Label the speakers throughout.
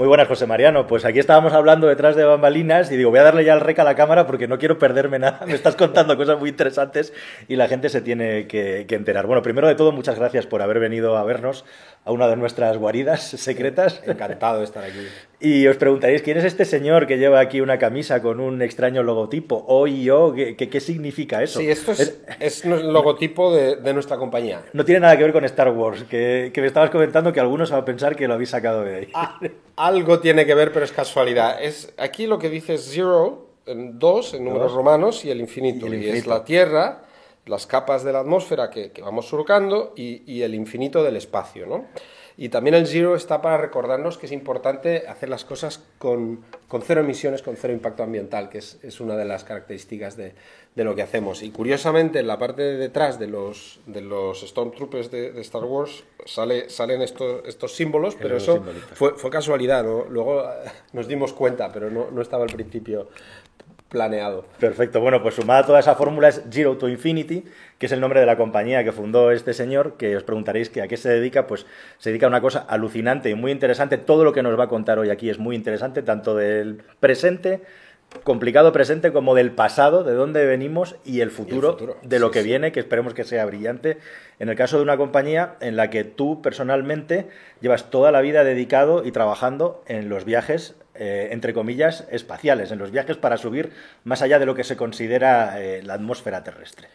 Speaker 1: Muy buenas, José Mariano. Pues aquí estábamos hablando detrás de bambalinas y digo, voy a darle ya el rec a la cámara porque no quiero perderme nada. Me estás contando cosas muy interesantes y la gente se tiene que, que enterar. Bueno, primero de todo, muchas gracias por haber venido a vernos a una de nuestras guaridas secretas.
Speaker 2: Encantado de estar aquí.
Speaker 1: Y os preguntaréis, ¿quién es este señor que lleva aquí una camisa con un extraño logotipo? O y yo, ¿qué, qué, qué significa eso?
Speaker 2: Sí, esto es, es... el logotipo de, de, nuestra compañía.
Speaker 1: No tiene nada que ver con Star Wars, que, que me estabas comentando que algunos van a pensar que lo habéis sacado de ahí.
Speaker 2: Ah, algo tiene que ver, pero es casualidad. Es, aquí lo que dice es zero, en dos, en números dos. romanos, y el infinito. Y, el infinito. y es la Tierra, las capas de la atmósfera que, que vamos surcando y, y, el infinito del espacio, ¿no? Y también el Zero está para recordarnos que es importante hacer las cosas con, con cero emisiones, con cero impacto ambiental, que es, es una de las características de, de, lo que hacemos. Y curiosamente, en la parte de detrás de los, de los Stormtroopers de, de Star Wars sale, salen estos, estos símbolos, pero eso fue, fue, casualidad, ¿no? Luego nos dimos cuenta, pero no, no estaba al principio planeado.
Speaker 1: Perfecto, bueno, pues sumada toda esa fórmula es Zero to Infinity, que es el nombre de la compañía que fundó este señor, que os preguntaréis que a qué se dedica, pues se dedica a una cosa alucinante y muy interesante. Todo lo que nos va a contar hoy aquí es muy interesante, tanto del presente, complicado presente, como del pasado, de dónde venimos y el futuro,
Speaker 2: el futuro.
Speaker 1: de lo que
Speaker 2: sí.
Speaker 1: viene, que esperemos que sea brillante. En el caso de una compañía en la que tú personalmente llevas toda la vida dedicado y trabajando en los viajes eh, entre comillas, espaciales, en los viajes para subir más allá de lo que se considera eh, la atmósfera terrestre.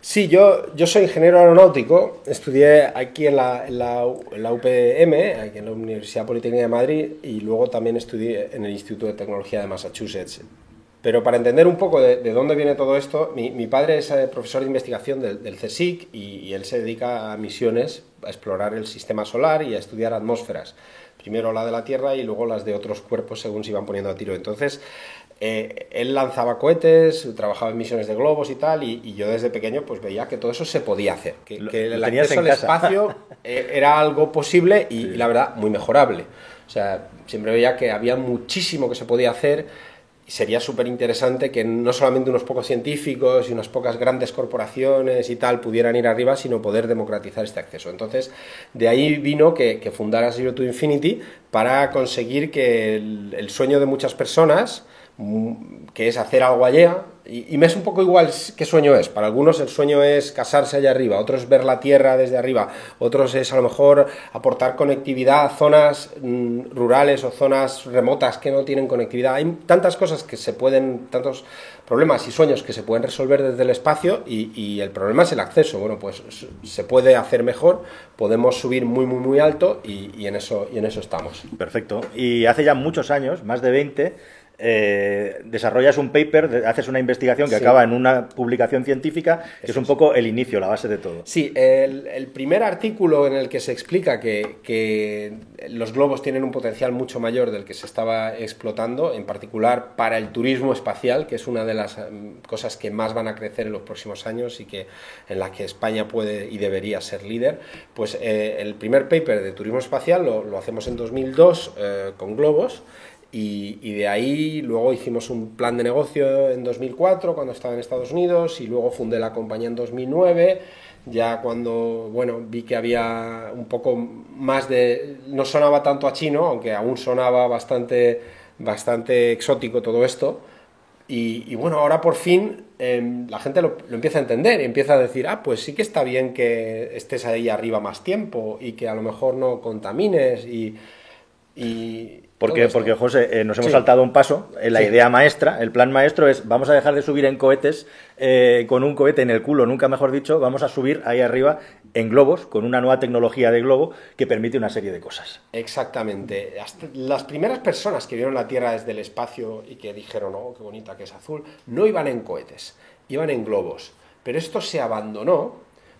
Speaker 2: Sí, yo, yo soy ingeniero aeronáutico, estudié aquí en la, en, la, UPM, aquí en la Universidad Politécnica de Madrid, y luego también estudié en el Instituto de Tecnología de Massachusetts. Pero para entender un poco de, de dónde viene todo esto, mi, mi padre es eh, profesor de investigación del, del CSIC y, él se dedica a misiones, a explorar el sistema solar y a estudiar atmósferas. Primero la de la Tierra y luego las de otros cuerpos según se iban poniendo a tiro. Entonces, eh, él lanzaba cohetes, trabajaba en misiones de globos y tal, y, y, yo desde pequeño pues veía que todo eso se podía hacer, que,
Speaker 1: Lo,
Speaker 2: que el acceso al espacio eh, era algo posible y, sí. y, la verdad muy mejorable. O sea, siempre veía que había muchísimo que se podía hacer sería súper interesante que no solamente unos pocos científicos y unas pocas grandes corporaciones y tal pudieran ir arriba, sino poder democratizar este acceso. Entonces, de ahí vino que, que fundara Zero to Infinity para conseguir que el sueño de muchas personas que es hacer algo allá, y, me es un poco igual qué sueño es. Para algunos el sueño es casarse allá arriba, otros ver la Tierra desde arriba, otros es a lo mejor aportar conectividad a zonas mm, rurales o zonas remotas que no tienen conectividad. Hay tantas cosas que se pueden, tantos problemas y sueños que se pueden resolver desde el espacio y, el problema es el acceso. Bueno, pues se puede hacer mejor, podemos subir muy, muy, muy alto y, y en, eso, y en eso estamos.
Speaker 1: Perfecto. Y hace ya muchos años, más de 20, eh, desarrollas un paper, haces una investigación que sí. acaba en una publicación científica, que Eso es un poco el inicio, la base de todo.
Speaker 2: Sí, el, el primer artículo en el que se explica que, que, los globos tienen un potencial mucho mayor del que se estaba explotando, en particular para el turismo espacial, que es una de las mm, cosas que más van a crecer en los próximos años y que en la que España puede y debería ser líder, pues eh, el primer paper de turismo espacial lo, lo hacemos en 2002 eh, con globos y, y, de ahí luego hicimos un plan de negocio en 2004 cuando estaba en Estados Unidos y luego fundé la compañía en 2009 ya cuando bueno vi que había un poco más de no sonaba tanto a chino aunque aún sonaba bastante bastante exótico todo esto. Y, y bueno ahora por fin eh, la gente lo, lo, empieza a entender y empieza a decir ah pues sí que está bien que estés ahí arriba más tiempo y que a lo mejor no contamines y, y
Speaker 1: porque, porque José, eh, nos hemos sí. saltado un paso. Eh, la sí. idea maestra, el plan maestro es, vamos a dejar de subir en cohetes, eh, con un cohete en el culo, nunca mejor dicho, vamos a subir ahí arriba en globos, con una nueva tecnología de globo que permite una serie de cosas.
Speaker 2: Exactamente. Las primeras personas que vieron la Tierra desde el espacio y que dijeron, oh, qué bonita que es azul, no iban en cohetes, iban en globos. Pero esto se abandonó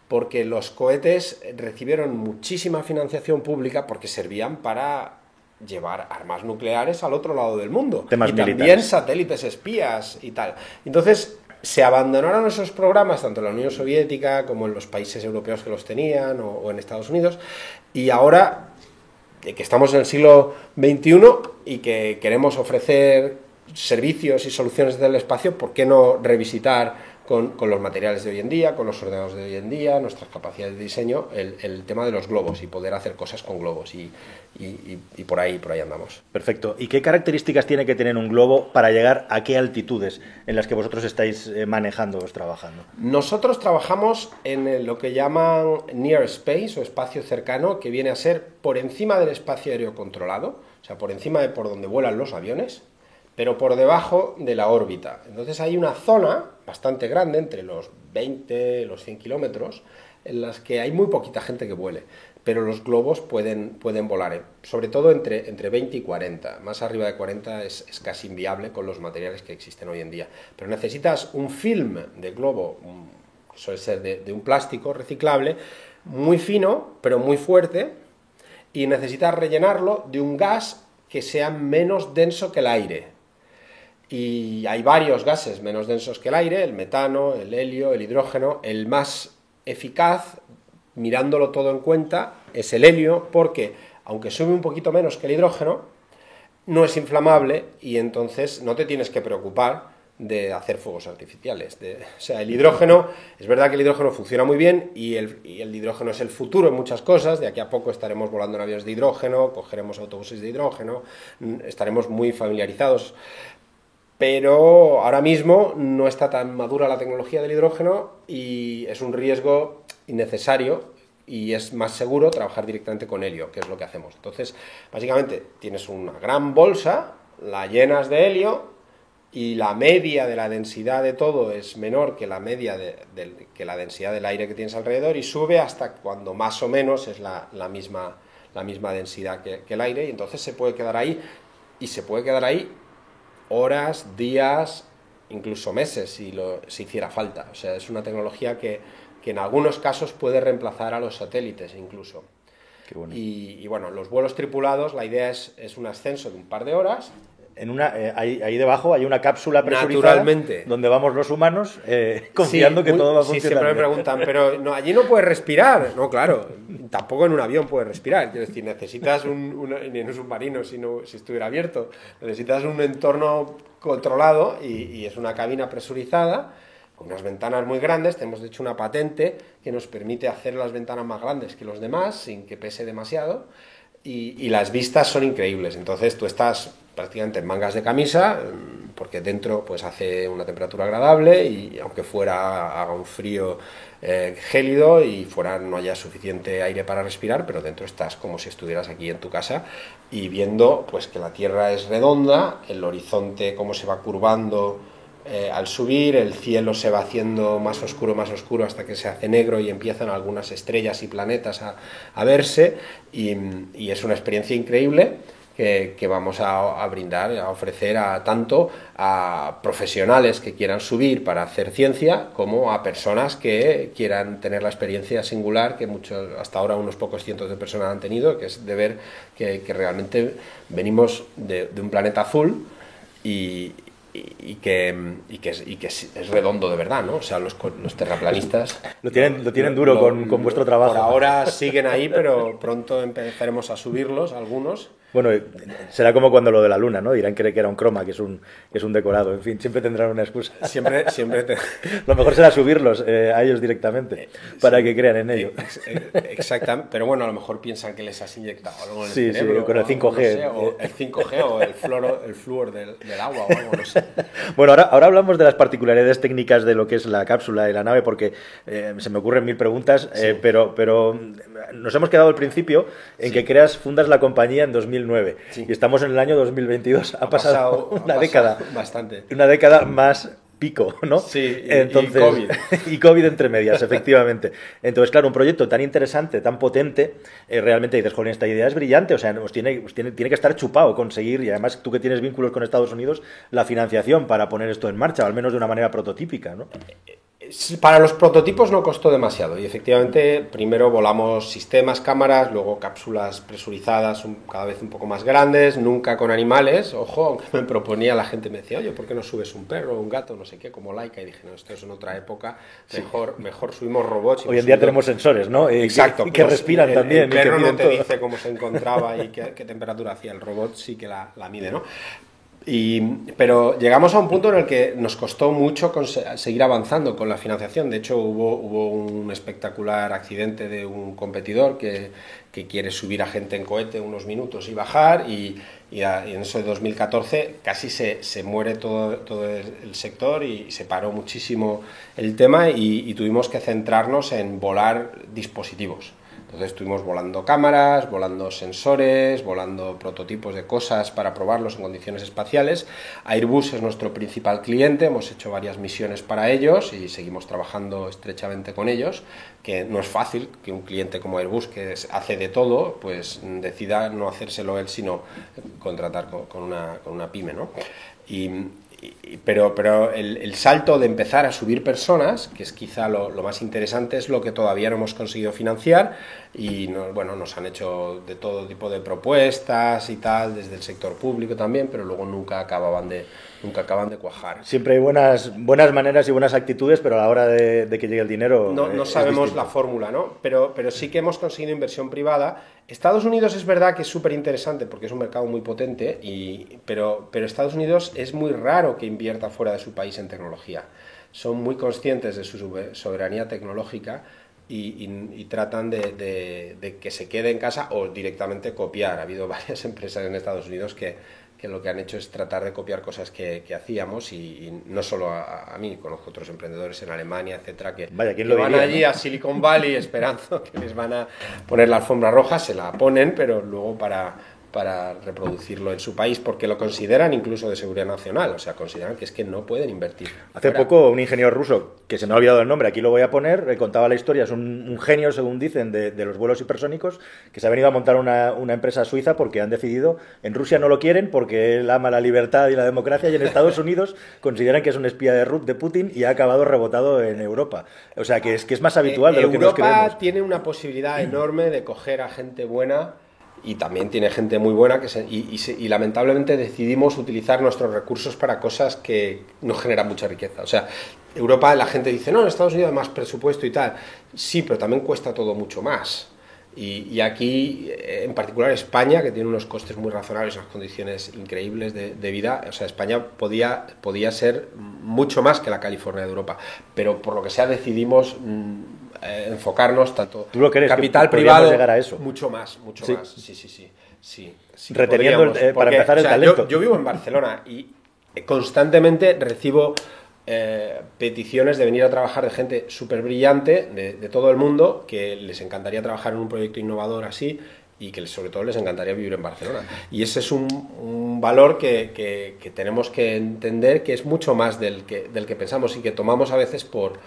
Speaker 2: porque los cohetes recibieron muchísima financiación pública porque servían para llevar armas nucleares al otro lado del mundo.
Speaker 1: Temas
Speaker 2: y
Speaker 1: militares.
Speaker 2: también satélites espías y tal. Entonces, se abandonaron esos programas, tanto en la Unión Soviética como en los países europeos que los tenían, o, o en Estados Unidos, y ahora que estamos en el siglo XXI y que queremos ofrecer servicios y soluciones del espacio, ¿por qué no revisitar con, con, los materiales de hoy en día, con los ordenadores de hoy en día, nuestras capacidades de diseño, el, el, tema de los globos y poder hacer cosas con globos. Y, y, por ahí por ahí andamos.
Speaker 1: Perfecto. ¿Y qué características tiene que tener un globo para llegar a qué altitudes en las que vosotros estáis eh, manejando o trabajando?
Speaker 2: Nosotros trabajamos en lo que llaman near space o espacio cercano, que viene a ser por encima del espacio aéreo controlado, o sea, por encima de por donde vuelan los aviones, pero por debajo de la órbita. Entonces hay una zona bastante grande, entre los 20 y los 100 kilómetros, en las que hay muy poquita gente que vuele pero los globos pueden, pueden volar, eh, sobre todo entre, entre 20 y 40. Más arriba de 40 es, casi inviable con los materiales que existen hoy en día. Pero necesitas un film de globo, suele ser de, un plástico reciclable, muy fino, pero muy fuerte, y necesitas rellenarlo de un gas que sea menos denso que el aire. Y hay varios gases menos densos que el aire, el metano, el helio, el hidrógeno. El más eficaz mirándolo todo en cuenta, es el helio, porque aunque sube un poquito menos que el hidrógeno, no es inflamable y entonces no te tienes que preocupar de hacer fuegos artificiales. o sea, el hidrógeno, es verdad que el hidrógeno funciona muy bien y el, y el, hidrógeno es el futuro en muchas cosas. De aquí a poco estaremos volando en aviones de hidrógeno, cogeremos autobuses de hidrógeno, estaremos muy familiarizados. Pero ahora mismo no está tan madura la tecnología del hidrógeno y es un riesgo innecesario y es más seguro trabajar directamente con helio, que es lo que hacemos. Entonces, básicamente tienes una gran bolsa, la llenas de helio y la media de la densidad de todo es menor que la media de, que la densidad del aire que tienes alrededor y sube hasta cuando más o menos es la, misma, la misma densidad que, el aire y entonces se puede quedar ahí y se puede quedar ahí horas, días, incluso meses si, lo, si hiciera falta. O sea, es una tecnología que, que en algunos casos puede reemplazar a los satélites incluso. Y, bueno, los vuelos tripulados, la idea es, es un ascenso de un par de horas.
Speaker 1: En una, eh, ahí, debajo hay una cápsula presurizada donde vamos los humanos eh, confiando que todo va a funcionar.
Speaker 2: Sí, siempre me preguntan, pero no, allí no puedes respirar. No, claro, tampoco en un avión puedes respirar. Es decir, necesitas un, ni en un submarino si, si estuviera abierto, necesitas un entorno controlado y, y es una cabina presurizada unas ventanas muy grandes, tenemos de hecho una patente que nos permite hacer las ventanas más grandes que los demás sin que pese demasiado y, las vistas son increíbles. Entonces tú estás prácticamente en mangas de camisa mm, porque dentro pues hace una temperatura agradable y aunque fuera haga un frío eh, gélido y fuera no haya suficiente aire para respirar, pero dentro estás como si estuvieras aquí en tu casa y viendo pues que la Tierra es redonda, el horizonte cómo se va curvando eh, al subir el cielo se va haciendo más oscuro, más oscuro hasta que se hace negro y empiezan algunas estrellas y planetas a, verse. Y, es una experiencia increíble que, vamos a, brindar, a ofrecer a tanto a profesionales que quieran subir para hacer ciencia como a personas que quieran tener la experiencia singular que muchos, hasta ahora unos pocos cientos de personas han tenido, que es de ver que, realmente venimos de, de un planeta azul y, y, que, y, que, es, y que es redondo de verdad, ¿no? O sea, los, los terraplanistas...
Speaker 1: Lo tienen, lo tienen duro con, con, vuestro trabajo.
Speaker 2: Por ahora siguen ahí, pero pronto empezaremos a subirlos, algunos,
Speaker 1: bueno, será como cuando lo de la luna, ¿no? Dirán que era un croma, que es un, que es un decorado. En fin, siempre tendrán una excusa.
Speaker 2: Siempre, siempre.
Speaker 1: Lo mejor será subirlos eh, a ellos directamente, para que crean en ello.
Speaker 2: Exactamente. Pero bueno, a lo mejor piensan que les has inyectado algo en el
Speaker 1: sí, cerebro. Sí, con el 5G.
Speaker 2: o el 5G o el, floro, el flúor del, agua o algo, no sé.
Speaker 1: Bueno, ahora, ahora hablamos de las particularidades técnicas de lo que es la cápsula y la nave, porque eh, se me ocurren mil preguntas, eh, pero, pero nos hemos quedado al principio en que creas, fundas la compañía en 2000 y estamos en el año 2022. Ha, pasado, una década.
Speaker 2: Bastante.
Speaker 1: Una década más pico, ¿no?
Speaker 2: Sí, Entonces, y COVID.
Speaker 1: y COVID entre medias, efectivamente. Entonces, claro, un proyecto tan interesante, tan potente, eh, realmente dices, joder, esta idea es brillante, o sea, nos tiene, tiene, tiene, que estar chupado conseguir, y además tú que tienes vínculos con Estados Unidos, la financiación para poner esto en marcha, al menos de una manera prototípica, ¿no?
Speaker 2: Para los prototipos no costó demasiado y efectivamente primero volamos sistemas, cámaras, luego cápsulas presurizadas cada vez un poco más grandes, nunca con animales, ojo, aunque me proponía la gente, me decía, oye, ¿por qué no subes un perro, un gato, no sé qué, como Laika? Y dije, no, esto es en otra época, mejor, mejor subimos robots.
Speaker 1: Hoy en día tenemos sensores, ¿no?
Speaker 2: Exacto.
Speaker 1: Que, que pues, respiran también.
Speaker 2: El perro no te dice cómo se encontraba y qué, temperatura hacía el robot, sí que la, la mide, ¿no? Y, pero llegamos a un punto en el que nos costó mucho seguir avanzando con la financiación. De hecho, hubo, hubo un espectacular accidente de un competidor que, que, quiere subir a gente en cohete unos minutos y bajar, y, y, en eso de 2014 casi se, se muere todo, todo, el sector y se paró muchísimo el tema y tuvimos que centrarnos en volar dispositivos. Entonces estuvimos volando cámaras, volando sensores, volando prototipos de cosas para probarlos en condiciones espaciales. Airbus es nuestro principal cliente, hemos hecho varias misiones para ellos y seguimos trabajando estrechamente con ellos, que no es fácil que un cliente como Airbus, que hace de todo, pues decida no hacérselo él, sino contratar con, una, con una pyme. ¿no? Y, pero, pero el, salto de empezar a subir personas, que es quizá lo, más interesante, es lo que todavía no hemos conseguido financiar y bueno, nos han hecho de todo tipo de propuestas y tal, desde el sector público también, pero luego nunca acababan de, nunca acaban de cuajar.
Speaker 1: Siempre hay buenas, buenas maneras y buenas actitudes, pero a la hora de, que llegue el dinero...
Speaker 2: No, no sabemos la fórmula, ¿no? Pero, pero sí que hemos conseguido inversión privada. Estados Unidos es verdad que es súper interesante porque es un mercado muy potente, y, pero, pero Estados Unidos es muy raro que invierta fuera de su país en tecnología. Son muy conscientes de su soberanía tecnológica y, tratan de, de, que se quede en casa o directamente copiar. Ha habido varias empresas en Estados Unidos que, que lo que han hecho es tratar de copiar cosas que, que hacíamos y, no solo a, mí, conozco otros emprendedores en Alemania, etcétera, que, van allí a Silicon Valley esperando que les van a poner la alfombra roja, se la ponen, pero luego para para reproducirlo en su país porque lo consideran incluso de seguridad nacional, o sea, consideran que es que no pueden invertir.
Speaker 1: Hace poco un ingeniero ruso, que se me ha olvidado el nombre, aquí lo voy a poner, eh, contaba la historia, es un, genio, según dicen, de, los vuelos hipersónicos, que se ha venido a montar una, una, empresa suiza porque han decidido, en Rusia no lo quieren porque él ama la libertad y la democracia y en Estados Unidos consideran que es un espía de, de Putin y ha acabado rebotado en Europa. O sea, que es, que es más habitual de lo que nos creemos.
Speaker 2: Europa tiene una posibilidad enorme de coger a gente buena y también tiene gente muy buena que y, lamentablemente decidimos utilizar nuestros recursos para cosas que no generan mucha riqueza. O sea, Europa la gente dice, no, en Estados Unidos hay más presupuesto y tal. Sí, pero también cuesta todo mucho más. Y, aquí, eh, en particular España, que tiene unos costes muy razonables, unas condiciones increíbles de, vida, o sea, España podía, podía ser mucho más que la California de Europa. Pero por lo que sea decidimos... Mm, eh, enfocarnos tanto
Speaker 1: ¿Tú lo capital privado llegar a eso?
Speaker 2: mucho más, mucho más. Sí, sí, sí. sí,
Speaker 1: Reteniendo eh, para empezar el talento.
Speaker 2: Yo, vivo en Barcelona y constantemente recibo eh, peticiones de venir a trabajar de gente súper brillante de, todo el mundo que les encantaría trabajar en un proyecto innovador así y que sobre todo les encantaría vivir en Barcelona. Y ese es un, valor que, que, tenemos que entender que es mucho más del que, del que pensamos y que tomamos a veces por,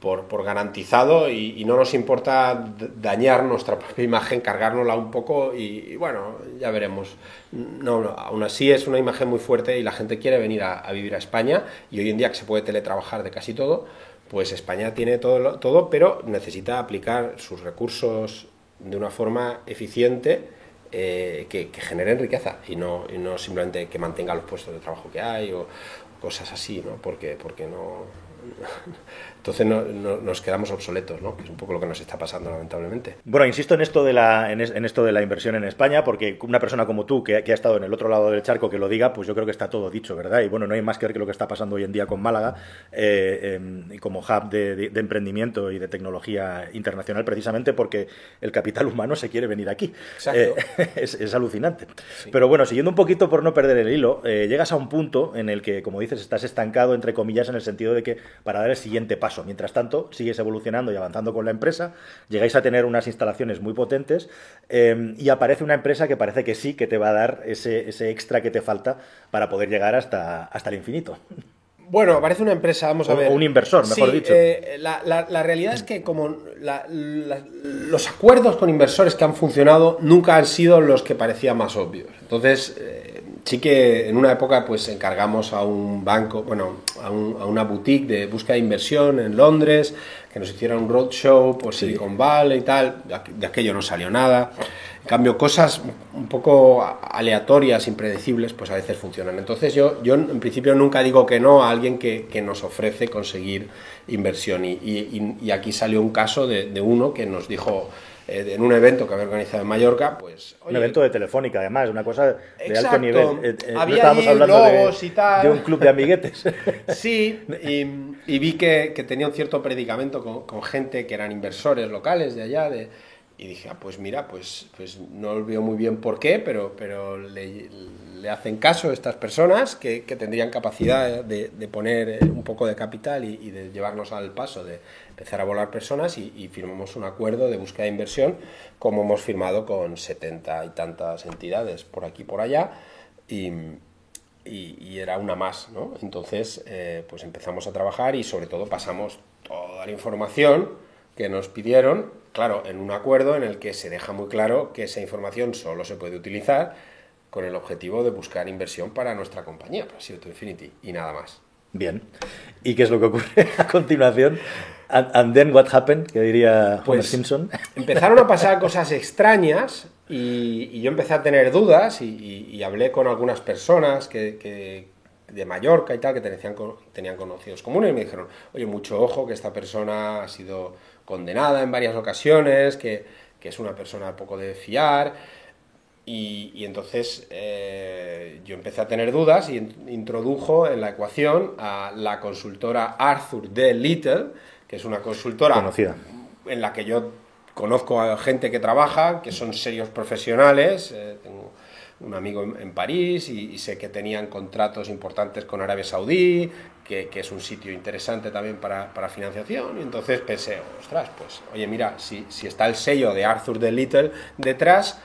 Speaker 2: por, por garantizado y, no nos importa dañar nuestra propia imagen, cargárnosla un poco y, bueno, ya veremos. No, aún así es una imagen muy fuerte y la gente quiere venir a, vivir a España y hoy en día que se puede teletrabajar de casi todo, pues España tiene todo, todo pero necesita aplicar sus recursos de una forma eficiente eh, que, que, generen riqueza y no, y no simplemente que mantenga los puestos de trabajo que hay o cosas así, ¿no? Porque, porque no entonces no, nos quedamos obsoletos, ¿no? que es un poco lo que nos está pasando lamentablemente.
Speaker 1: Bueno, insisto en esto de la, en, esto de la inversión en España, porque una persona como tú, que, ha estado en el otro lado del charco, que lo diga, pues yo creo que está todo dicho, ¿verdad? Y bueno, no hay más que ver que lo que está pasando hoy en día con Málaga, eh, em, como hub de, emprendimiento y de tecnología internacional, precisamente porque el capital humano se quiere venir aquí. Eh, es, alucinante. Pero bueno, siguiendo un poquito por no perder el hilo, eh, llegas a un punto en el que, como dices, estás estancado, entre comillas, en el sentido de que para dar el siguiente paso. Mientras tanto, sigues evolucionando y avanzando con la empresa, llegáis a tener unas instalaciones muy potentes eh, y aparece una empresa que parece que sí, que te va a dar ese, extra que te falta para poder llegar hasta, hasta el infinito.
Speaker 2: Bueno, aparece una empresa, vamos a ver.
Speaker 1: O un inversor, mejor dicho.
Speaker 2: Eh, la, realidad es que como los acuerdos con inversores que han funcionado nunca han sido los que parecían más obvios. Entonces, eh, sí que en una época pues encargamos a un banco, bueno, a, una boutique de búsqueda de inversión en Londres, que nos hiciera un roadshow por Silicon Valley y tal, de aquello no salió nada. En cambio, cosas un poco aleatorias, impredecibles, pues a veces funcionan. Entonces yo, yo en principio nunca digo que no a alguien que, nos ofrece conseguir inversión. Y, aquí salió un caso de, de uno que nos dijo, eh, en un evento que había organizado en Mallorca, pues...
Speaker 1: un evento de Telefónica, además, una cosa de alto nivel. Eh,
Speaker 2: eh, había estábamos hablando de, y tal.
Speaker 1: de, un club de amiguetes.
Speaker 2: sí, y, vi que, que, tenía un cierto predicamento con, con, gente que eran inversores locales de allá, de, y dije, ah, pues mira, pues, pues no veo muy bien por qué, pero, pero le, le hacen caso a estas personas que, que tendrían capacidad de, de, poner un poco de capital y, y, de llevarnos al paso de empezar a volar personas y, y, firmamos un acuerdo de búsqueda de inversión como hemos firmado con 70 y tantas entidades por aquí y por allá y, y era una más, ¿no? Entonces, eh, pues empezamos a trabajar y sobre todo pasamos toda la información que nos pidieron, claro, en un acuerdo en el que se deja muy claro que esa información solo se puede utilizar con el objetivo de buscar inversión para nuestra compañía, para Sierto Infinity, y nada más.
Speaker 1: Bien. ¿Y qué es lo que ocurre a continuación? And, then what happened, que diría pues, Simpson.
Speaker 2: Empezaron a pasar cosas extrañas y, y yo empecé a tener dudas y, y, y hablé con algunas personas que, que, de Mallorca y tal, que tenían, tenían conocidos comunes y me dijeron, oye, mucho ojo, que esta persona ha sido condenada en varias ocasiones, que, que es una persona poco de fiar. Y, y entonces eh, yo empecé a tener dudas y introdujo en la ecuación a la consultora Arthur D. Little, que es una consultora
Speaker 1: conocida
Speaker 2: en la que yo conozco a gente que trabaja, que son serios profesionales. Eh, tengo un amigo en, París y, sé que tenían contratos importantes con Arabia Saudí, que, es un sitio interesante también para, para, financiación. Y entonces pensé, ostras, pues, oye, mira, si, si está el sello de Arthur de Little detrás,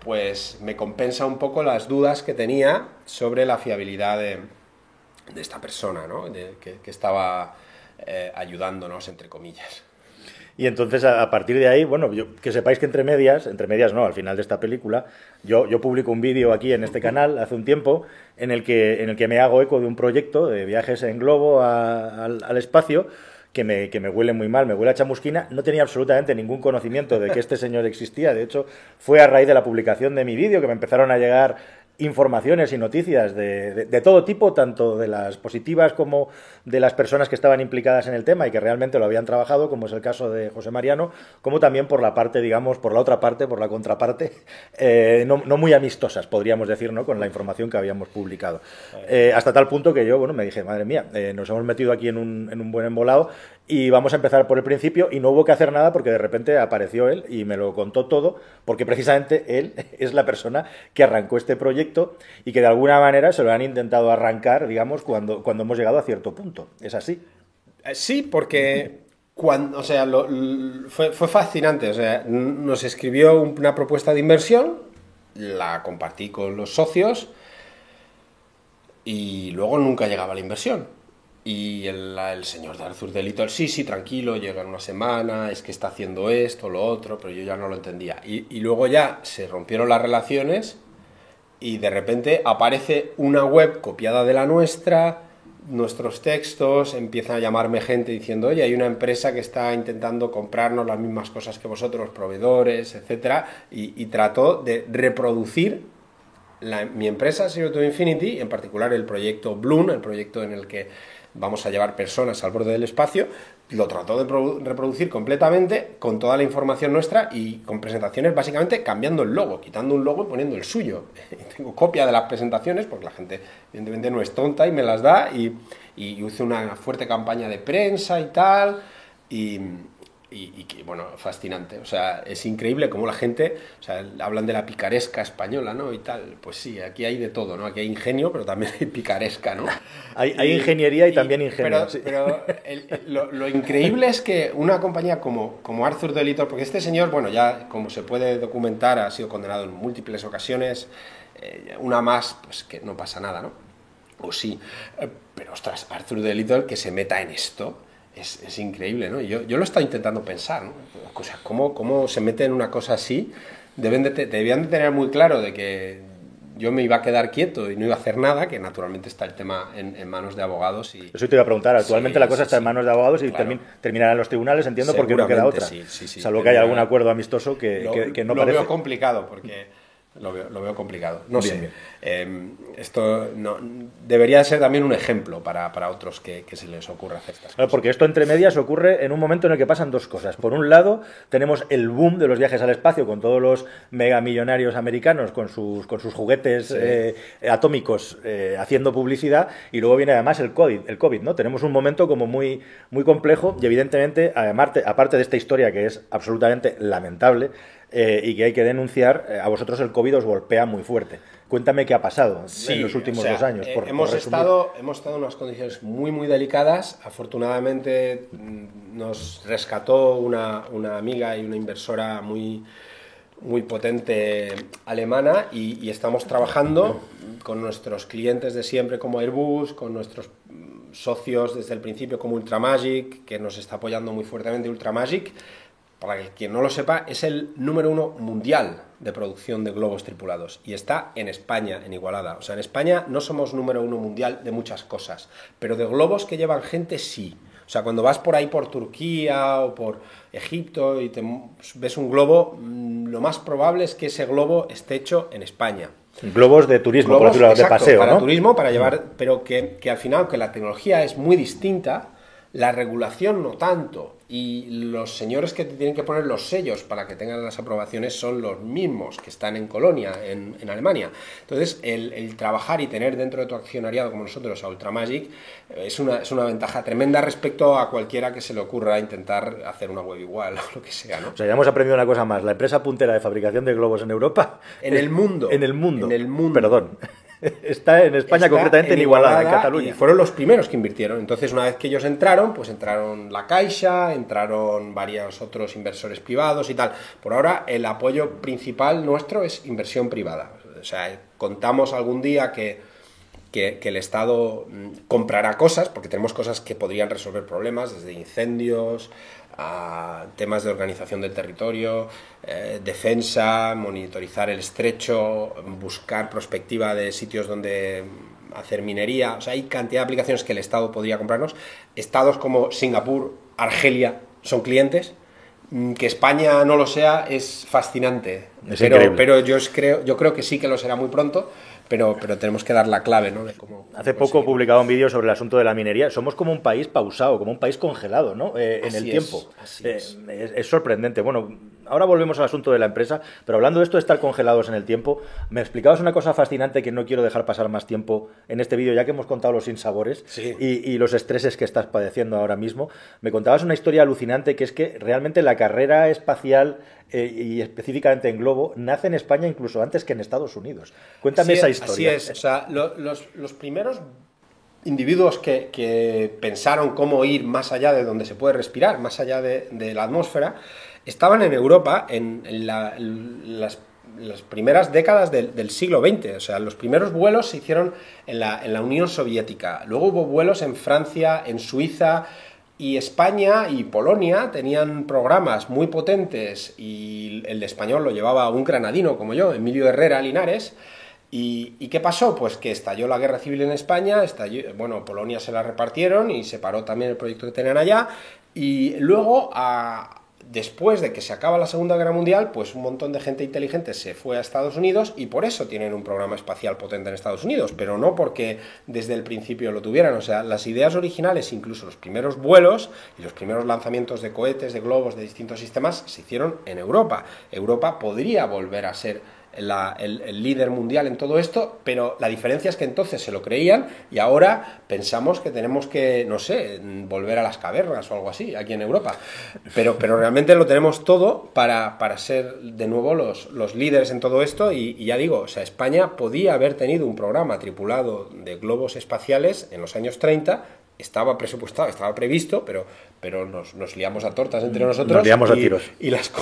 Speaker 2: pues me compensa un poco las dudas que tenía sobre la fiabilidad de, de esta persona, ¿no? Que, que, estaba eh, ayudándonos, entre comillas.
Speaker 1: Y entonces, a, partir de ahí, bueno, que sepáis que entre medias, entre medias no, al final de esta película, yo, yo publico un vídeo aquí en este canal hace un tiempo en el, que, en el que me hago eco de un proyecto de viajes en globo al, al espacio que me, que me huele muy mal, me huele a chamusquina, no tenía absolutamente ningún conocimiento de que este señor existía. De hecho, fue a raíz de la publicación de mi vídeo que me empezaron a llegar informaciones y noticias de, de, de, todo tipo, tanto de las positivas como de las personas que estaban implicadas en el tema y que realmente lo habían trabajado, como es el caso de José Mariano, como también por la parte, digamos, por la otra parte, por la contraparte, eh, no, no, muy amistosas, podríamos decir, ¿no? con la información que habíamos publicado. Eh, hasta tal punto que yo, bueno, me dije, madre mía, eh, nos hemos metido aquí en un, en un buen embolado y vamos a empezar por el principio y no hubo que hacer nada porque de repente apareció él y me lo contó todo porque precisamente él es la persona que arrancó este proyecto y que de alguna manera se lo han intentado arrancar, digamos, cuando, cuando hemos llegado a cierto punto. ¿Es así?
Speaker 2: Sí, porque cuando, o sea, lo, fue, fue fascinante. O sea, nos escribió una propuesta de inversión, la compartí con los socios y luego nunca llegaba la inversión. Y el, señor de Arthur de Little, sí, sí, tranquilo, llega en una semana, es que está haciendo esto, lo otro, pero yo ya no lo entendía. Y, luego ya se rompieron las relaciones y de repente aparece una web copiada de la nuestra, nuestros textos, empiezan a llamarme gente diciendo, oye, hay una empresa que está intentando comprarnos las mismas cosas que vosotros, proveedores, etc. Y, trató de reproducir mi empresa, Zero to Infinity, en particular el proyecto Bloom, el proyecto en el que vamos a llevar personas al borde del espacio, lo trató de reproducir completamente con toda la información nuestra y con presentaciones básicamente cambiando el logo, quitando un logo y poniendo el suyo. Tengo copia de las presentaciones porque la gente evidentemente no es tonta y me las da y, hice una fuerte campaña de prensa y tal y, y, y, que, bueno, fascinante. O sea, es increíble cómo la gente, o sea, hablan de la picaresca española, ¿no? Y tal. Pues sí, aquí hay de todo, ¿no? Aquí hay ingenio, pero también hay picaresca, ¿no?
Speaker 1: hay, hay y, ingeniería y, y, también ingenio.
Speaker 2: Pero, sí. pero el, el, lo, lo, increíble es que una compañía como, como Arthur Delitor, porque este señor, bueno, ya como se puede documentar, ha sido condenado en múltiples ocasiones, eh, una más, pues que no pasa nada, ¿no? O sí. Eh, pero ostras, Arthur Delitor que se meta en esto es, es, increíble, ¿no? Yo, yo lo estaba intentando pensar, ¿no? O sea, ¿cómo, cómo se mete en una cosa así? Deben de, debían de tener muy claro de que yo me iba a quedar quieto y no iba a hacer nada, que naturalmente está el tema en, en manos de abogados. Y...
Speaker 1: Eso te iba a preguntar, actualmente sí, la cosa está sí, en manos de abogados y claro. termin, terminará en los tribunales, entiendo, porque no queda otra.
Speaker 2: Sí,
Speaker 1: Salvo que haya algún acuerdo amistoso que,
Speaker 2: lo,
Speaker 1: que, que no
Speaker 2: lo
Speaker 1: parece.
Speaker 2: veo complicado, porque Lo veo, lo veo complicado. No sé. Em, esto no, debería ser también un ejemplo para, para otros que, que, se les ocurra hacer estas cosas.
Speaker 1: Porque esto entre medias ocurre en un momento en el que pasan dos cosas. Por un lado, tenemos el boom de los viajes al espacio con todos los megamillonarios americanos con sus, con sus juguetes sí. eh, atómicos eh, haciendo publicidad. Y luego viene además el COVID, el COVID, ¿no? Tenemos un momento como muy, muy complejo y evidentemente, aparte, aparte de esta historia que es absolutamente lamentable, eh, y que hay que denunciar, eh, a vosotros el COVID os golpea muy fuerte. Cuéntame qué ha pasado
Speaker 2: sí,
Speaker 1: en los últimos
Speaker 2: o sea,
Speaker 1: dos años.
Speaker 2: Por, hemos, por estado, hemos estado en unas condiciones muy, muy delicadas. Afortunadamente nos rescató una, una amiga y una inversora muy, muy potente alemana y, y, estamos trabajando con nuestros clientes de siempre como Airbus, con nuestros socios desde el principio como Ultramagic, que nos está apoyando muy fuertemente Ultramagic, para quien no lo sepa, es el número uno mundial de producción de globos tripulados y está en España, en Igualada. O sea, en España no somos número uno mundial de muchas cosas, pero de globos que llevan gente sí. O sea, cuando vas por ahí por Turquía o por Egipto y te ves un globo, mm, lo más probable es que ese globo esté hecho en España.
Speaker 1: Globos de turismo,
Speaker 2: globos,
Speaker 1: por
Speaker 2: exacto,
Speaker 1: de paseo,
Speaker 2: para
Speaker 1: ¿no?
Speaker 2: turismo, para llevar, pero que, que al final, que la tecnología es muy distinta, la regulación no tanto y los señores que te tienen que poner los sellos para que tengan las aprobaciones son los mismos que están en Colonia, en, en Alemania. Entonces, el, el, trabajar y tener dentro de tu accionariado como nosotros a Ultramagic es una, es una ventaja tremenda respecto a cualquiera que se le ocurra intentar hacer una web igual o lo que sea. ¿no?
Speaker 1: O sea, ya hemos aprendido una cosa más. La empresa puntera de fabricación de globos en Europa.
Speaker 2: En el mundo.
Speaker 1: En el mundo.
Speaker 2: En el mundo.
Speaker 1: Perdón. Está en España,
Speaker 2: Está
Speaker 1: concretamente en Igualada, en Cataluña.
Speaker 2: Y fueron los primeros que invirtieron. Entonces, una vez que ellos entraron, pues entraron la Caixa, entraron varios otros inversores privados y tal. Por ahora, el apoyo principal nuestro es inversión privada. O sea, contamos algún día que, que, que el Estado mm, comprará cosas, porque tenemos cosas que podrían resolver problemas, desde incendios a temas de organización del territorio, eh, defensa, monitorizar el estrecho, buscar perspectiva de sitios donde hacer minería. O sea, hay cantidad de aplicaciones que el Estado podría comprarnos. Estados como Singapur, Argelia son clientes. Mm, Que España no lo sea es fascinante.
Speaker 1: Es
Speaker 2: pero, pero yo, creo, yo creo que sí que lo será muy pronto pero, pero tenemos que dar la clave, ¿no? De cómo,
Speaker 1: Hace poco he publicado un vídeo sobre el asunto de la minería. Somos como un país pausado, como un país congelado, ¿no? Eh, en el
Speaker 2: es,
Speaker 1: tiempo.
Speaker 2: Eh,
Speaker 1: es. Es, es. sorprendente. Bueno, ahora volvemos al asunto de la empresa, pero hablando de esto de estar congelados en el tiempo, me explicabas una cosa fascinante que no quiero dejar pasar más tiempo en este vídeo, ya que hemos contado los sinsabores
Speaker 2: sí.
Speaker 1: y, y, los estreses que estás padeciendo ahora mismo. Me contabas una historia alucinante que es que realmente la carrera espacial eh, y específicamente en globo, nace en España incluso antes que en Estados Unidos. Cuéntame esa
Speaker 2: es,
Speaker 1: historia.
Speaker 2: Así es, o sea, lo, los, los, primeros individuos que, que, pensaron cómo ir más allá de donde se puede respirar, más allá de, de la atmósfera, estaban en Europa en, en la, las primeras décadas del, siglo XX. O sea, los primeros vuelos se hicieron en la, Unión Soviética. Luego hubo vuelos en Francia, en Suiza. Y España y Polonia tenían programas muy potentes y el español lo llevaba un granadino como yo, Emilio Herrera Linares. ¿Y, ¿Y, qué pasó? Pues que estalló la guerra civil en España, estalló, bueno, Polonia se la repartieron y se paró también el proyecto que tenían allá. Y luego, a, después de que se acaba la Segunda Guerra Mundial, pues un montón de gente inteligente se fue a Estados Unidos y por eso tienen un programa espacial potente en Estados Unidos, pero no porque desde el principio lo tuvieran. O sea, las ideas originales, incluso los primeros vuelos y los primeros lanzamientos de cohetes, de globos, de distintos sistemas, se hicieron en Europa. Europa podría volver a ser la, el, líder mundial en todo esto, pero la diferencia es que entonces se lo creían y ahora pensamos que tenemos que, no sé, volver a las cavernas o algo así, aquí en Europa. Pero, pero realmente lo tenemos todo para, para ser de nuevo los, los líderes en todo esto y, y, ya digo, o sea, España podía haber tenido un programa tripulado de globos espaciales en los años 30 estaba presupuestado, estaba previsto, pero, pero nos, nos, liamos a tortas entre nosotros.
Speaker 1: Nos liamos
Speaker 2: y,
Speaker 1: a tiros.
Speaker 2: Y las,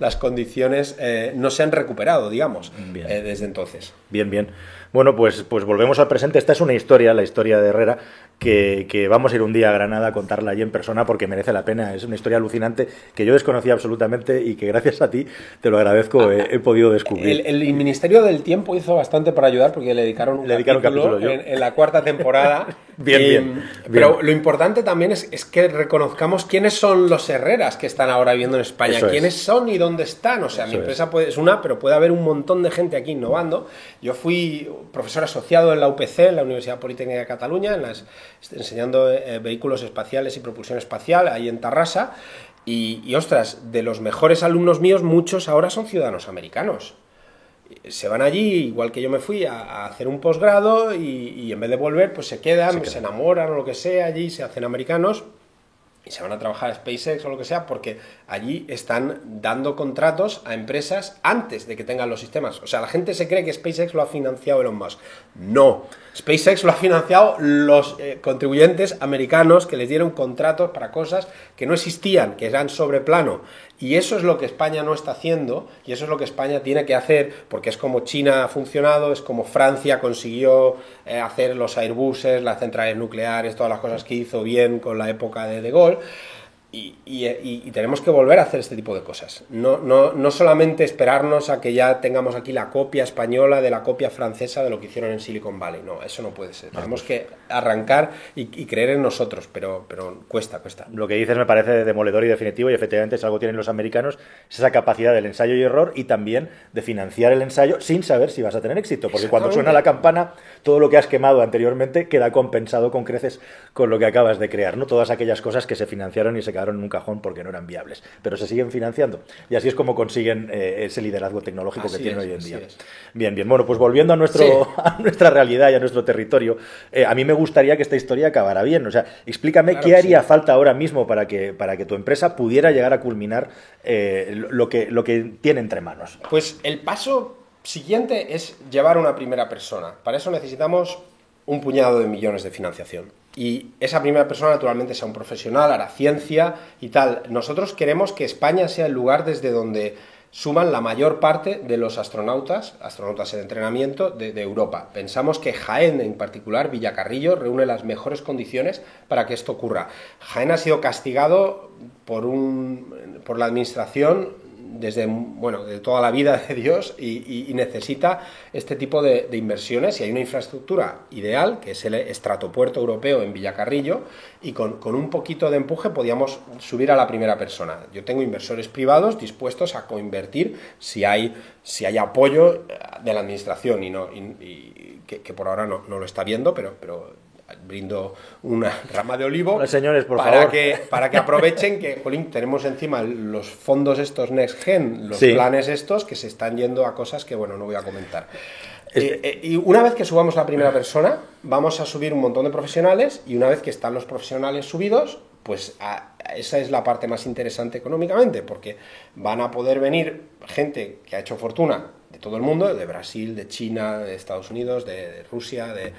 Speaker 2: las condiciones eh, no se han recuperado, digamos, eh, desde entonces.
Speaker 1: Bien, bien. Bueno, pues, pues volvemos al presente. Esta es una historia, la historia de Herrera, que, que, vamos a ir un día a Granada a contarla allí en persona porque merece la pena. Es una historia alucinante que yo desconocía absolutamente y que gracias a ti, te lo agradezco,
Speaker 2: Ah,
Speaker 1: he, he, podido descubrir.
Speaker 2: El, el, Ministerio del Tiempo hizo bastante para ayudar porque le dedicaron un
Speaker 1: le dedicaron
Speaker 2: capítulo,
Speaker 1: capítulo
Speaker 2: en, en, la cuarta temporada.
Speaker 1: bien,
Speaker 2: y,
Speaker 1: bien, bien,
Speaker 2: Pero lo importante también es, es que reconozcamos quiénes son los Herreras que están ahora viviendo en España, quiénes son y dónde están. O sea, mi empresa puede, es una, pero puede haber un montón de gente aquí innovando. Yo fui profesor asociado en la UPC, en la Universidad Politécnica de Cataluña, en las, enseñando eh, vehículos espaciales y propulsión espacial, ahí en Tarrasa. Y, y, ostras, de los mejores alumnos míos, muchos ahora son ciudadanos americanos se van allí, igual que yo me fui, a, hacer un posgrado y, en vez de volver, pues se quedan, se, enamoran o lo que sea allí, se hacen americanos y se van a trabajar a SpaceX o lo que sea, porque allí están dando contratos a empresas antes de que tengan los sistemas. O sea, la gente se cree que SpaceX lo ha financiado Elon Musk. No, SpaceX lo ha financiado los eh, contribuyentes americanos que les dieron contratos para cosas que no existían, que eran sobre plano. Y eso es lo que España no está haciendo y eso es lo que España tiene que hacer porque es como China ha funcionado, es como Francia consiguió eh, hacer los Airbuses, las centrales nucleares, todas las cosas que hizo bien con la época de De Gaulle. Y, tenemos que volver a hacer este tipo de cosas. No, no, no, solamente esperarnos a que ya tengamos aquí la copia española de la copia francesa de lo que hicieron en Silicon Valley. No, eso no puede ser. tenemos que arrancar y, creer en nosotros, pero, pero cuesta, cuesta.
Speaker 1: Lo que dices me parece demoledor y definitivo y efectivamente es algo que tienen los americanos, es esa capacidad del ensayo y error y también de financiar el ensayo sin saber si vas a tener éxito. Porque cuando suena la campana, todo lo que has quemado anteriormente queda compensado con creces con lo que acabas de crear. ¿no? Todas aquellas cosas que se financiaron y se quedaron en un cajón porque no eran viables, pero se siguen financiando. Y así es como consiguen eh, ese liderazgo tecnológico que tienen hoy en día. Bien, bien. Bueno, pues volviendo a, nuestro, a nuestra realidad y a nuestro territorio, eh, a mí me gustaría que esta historia acabara bien. O sea, explícame qué haría falta ahora mismo para que, para que tu empresa pudiera llegar a culminar eh, lo, que, lo que tiene entre manos.
Speaker 2: Pues el paso siguiente es llevar una primera persona. Para eso necesitamos un puñado de millones de financiación y esa primera persona naturalmente sea un profesional, hará ciencia y tal. Nosotros queremos que España sea el lugar desde donde suman la mayor parte de los astronautas, astronautas en entrenamiento de, Europa. Pensamos que Jaén, en particular, Villacarrillo, reúne las mejores condiciones para que esto ocurra. Jaén ha sido castigado por, un, por la administración desde bueno, de toda la vida de Dios y, necesita este tipo de, inversiones y hay una infraestructura ideal, que es el estratopuerto europeo en Villacarrillo, y con, un poquito de empuje podíamos subir a la primera persona. Yo tengo inversores privados dispuestos a coinvertir si hay, si hay apoyo de la administración y, no, que, por ahora no, no, lo está viendo, pero, pero brindo una rama de olivo
Speaker 1: señores, por
Speaker 2: para
Speaker 1: favor.
Speaker 2: que para que aprovechen que tenemos encima los fondos estos Next Gen, los planes estos que se están yendo a cosas que bueno, no voy a comentar. Eh, eh, y una vez que subamos la primera persona, vamos a subir un montón de profesionales y una vez que están los profesionales subidos, pues esa es la parte más interesante económicamente, porque van a poder venir gente que ha hecho fortuna de todo el mundo, de Brasil, de China, de Estados Unidos, de Rusia, de,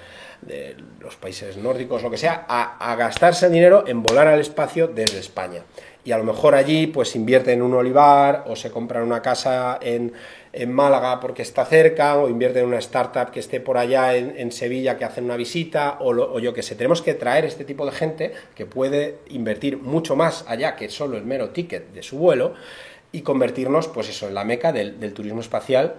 Speaker 2: los países nórdicos, lo que sea, a, gastarse dinero en volar al espacio desde España. Y a lo mejor allí pues invierte en un olivar o se compran una casa en, Málaga porque está cerca o invierte en una startup que esté por allá en, Sevilla que hacen una visita o, o yo que sé. Tenemos que traer este tipo de gente que puede invertir mucho más allá que solo el mero ticket de su vuelo y convertirnos pues eso en la meca del, del turismo espacial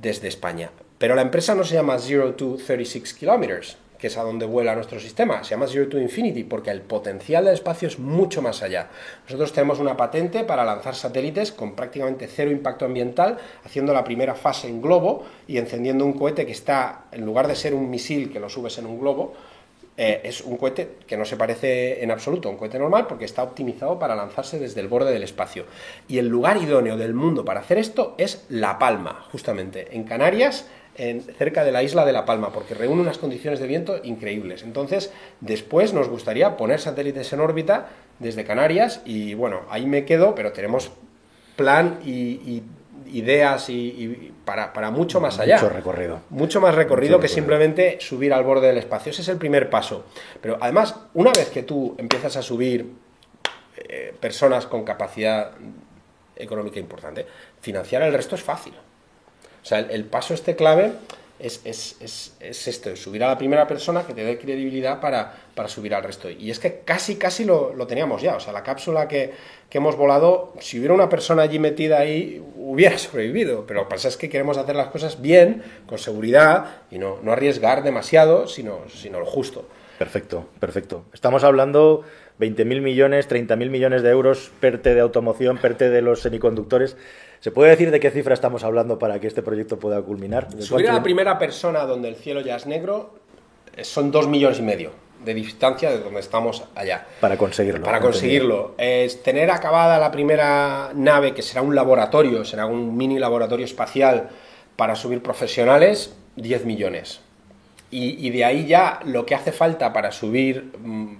Speaker 2: desde España. Pero la empresa no se llama Zero to 36 Kilometers, que es a donde vuela nuestro sistema. Se llama Zero to Infinity porque el potencial del espacio es mucho más allá. Nosotros tenemos una patente para lanzar satélites con prácticamente cero impacto ambiental, haciendo la primera fase en globo y encendiendo un cohete que está, en lugar de ser un misil que lo subes en un globo, eh, es un cohete que no se parece en absoluto a un cohete normal porque está optimizado para lanzarse desde el borde del espacio. Y el lugar idóneo del mundo para hacer esto es La Palma, justamente. En Canarias cerca de la isla de La Palma, porque reúne unas condiciones de viento increíbles. Entonces, después nos gustaría poner satélites en órbita desde Canarias y bueno, ahí me quedo, pero tenemos plan y, ideas y, para, mucho más allá.
Speaker 1: Mucho recorrido.
Speaker 2: Mucho más recorrido que simplemente subir al borde del espacio. Ese es el primer paso. Pero además, una vez que tú empiezas a subir eh, personas con capacidad económica importante, financiar el resto es fácil. O sea, el, paso este clave es, es, es, es, esto, subir a la primera persona que te dé credibilidad para, para subir al resto. Y es que casi, casi lo, lo teníamos ya. O sea, la cápsula que, que, hemos volado, si hubiera una persona allí metida ahí, hubiera sobrevivido. Pero lo que pasa es que queremos hacer las cosas bien, con seguridad, y no, no arriesgar demasiado, sino, sino lo justo.
Speaker 1: Perfecto, perfecto. Estamos hablando 20.000 millones, 30.000 millones de euros, PERTE de automoción, PERTE de los semiconductores. ¿Se puede decir de qué cifra estamos hablando para que este proyecto pueda culminar?
Speaker 2: Subir a la primera persona donde el cielo ya es negro eh, son dos millones y medio de distancia de donde estamos allá.
Speaker 1: Para conseguirlo.
Speaker 2: Para conseguirlo. Es tener acabada la primera nave, que será un laboratorio, será un mini laboratorio espacial para subir profesionales, 10 millones. Y, de ahí ya lo que hace falta para subir mm,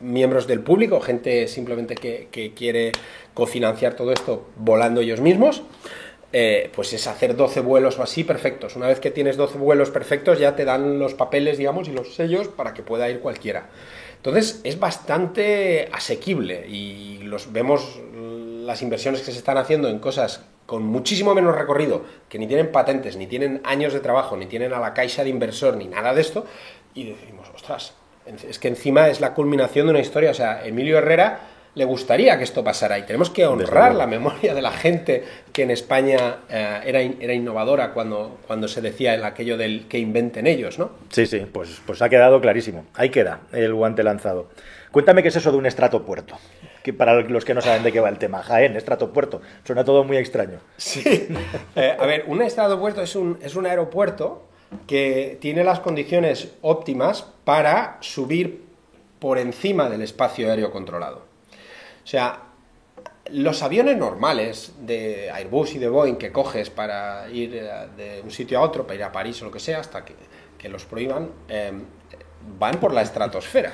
Speaker 2: miembros del público, gente simplemente que, quiere cofinanciar todo esto volando ellos mismos, eh, pues es hacer 12 vuelos o así perfectos. Una vez que tienes 12 vuelos perfectos ya te dan los papeles, digamos, y los sellos para que pueda ir cualquiera. Entonces es bastante asequible y los vemos las inversiones que se están haciendo en cosas con muchísimo menos recorrido, que ni tienen patentes, ni tienen años de trabajo, ni tienen a la caixa de inversor, ni nada de esto, y decimos, ostras, es que encima es la culminación de una historia. O sea, Emilio Herrera le gustaría que esto pasara y tenemos que honrar la memoria de la gente que en España eh, era, era innovadora cuando, cuando se decía el aquello del que inventen ellos, ¿no?
Speaker 1: Sí, sí, pues, pues ha quedado clarísimo. Ahí queda el guante lanzado. Cuéntame qué es eso de un estratopuerto. Que para los que no saben de qué va el tema, Jaén, estratopuerto, suena todo muy extraño.
Speaker 2: Sí. Eh, a ver, un estratopuerto es un, es un aeropuerto que tiene las condiciones óptimas para subir por encima del espacio aéreo controlado. O sea, los aviones normales de Airbus y de Boeing que coges para ir eh, de un sitio a otro, para ir a París o lo que sea, hasta que, los prohíban, em, van por la estratosfera.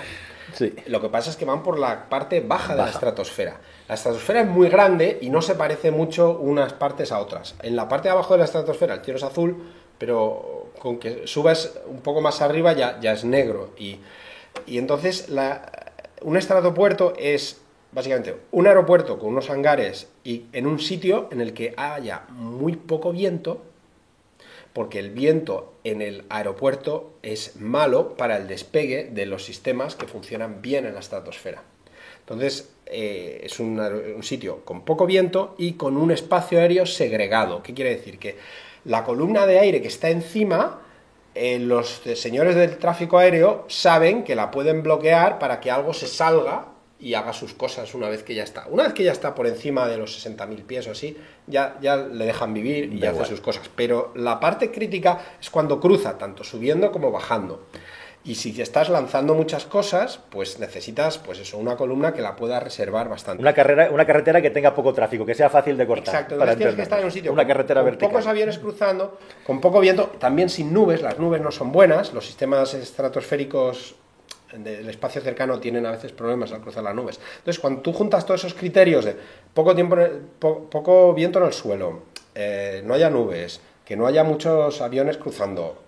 Speaker 2: Sí. Lo que pasa es que van por la parte baja de la estratosfera. La estratosfera es muy grande y no se parece mucho unas partes a otras. En la parte de abajo de la estratosfera el cielo es azul, pero con que subas un poco más arriba ya, ya es negro. Y, y entonces la, un estratopuerto es básicamente un aeropuerto con unos hangares y en un sitio en el que haya muy poco viento, porque el viento en el aeropuerto es malo para el despegue de los sistemas que funcionan bien en la estratosfera. Entonces, eh, es un, sitio con poco viento y con un espacio aéreo segregado. ¿Qué quiere decir? Que la columna de aire que está encima, eh, los señores del tráfico aéreo saben que la pueden bloquear para que algo se salga y haga sus cosas una vez que ya está. Una vez que ya está por encima de los 60.000 pies o así, ya, ya le dejan vivir y hace sus cosas. Pero la parte crítica es cuando cruza, tanto subiendo como bajando. Y si estás lanzando muchas cosas, pues necesitas, pues eso, una columna que la pueda reservar bastante.
Speaker 1: Una, carrera, una carretera que tenga poco tráfico, que sea fácil de cortar.
Speaker 2: Exacto, entonces tienes que estar en un sitio
Speaker 1: una
Speaker 2: con,
Speaker 1: carretera
Speaker 2: con pocos aviones cruzando, con poco viento, también sin nubes, las nubes no son buenas, los sistemas estratosféricos del espacio cercano tienen a veces problemas al cruzar las nubes. Entonces, cuando tú juntas todos esos criterios de poco, tiempo, poco viento en el suelo, eh, no haya nubes, que no haya muchos aviones cruzando,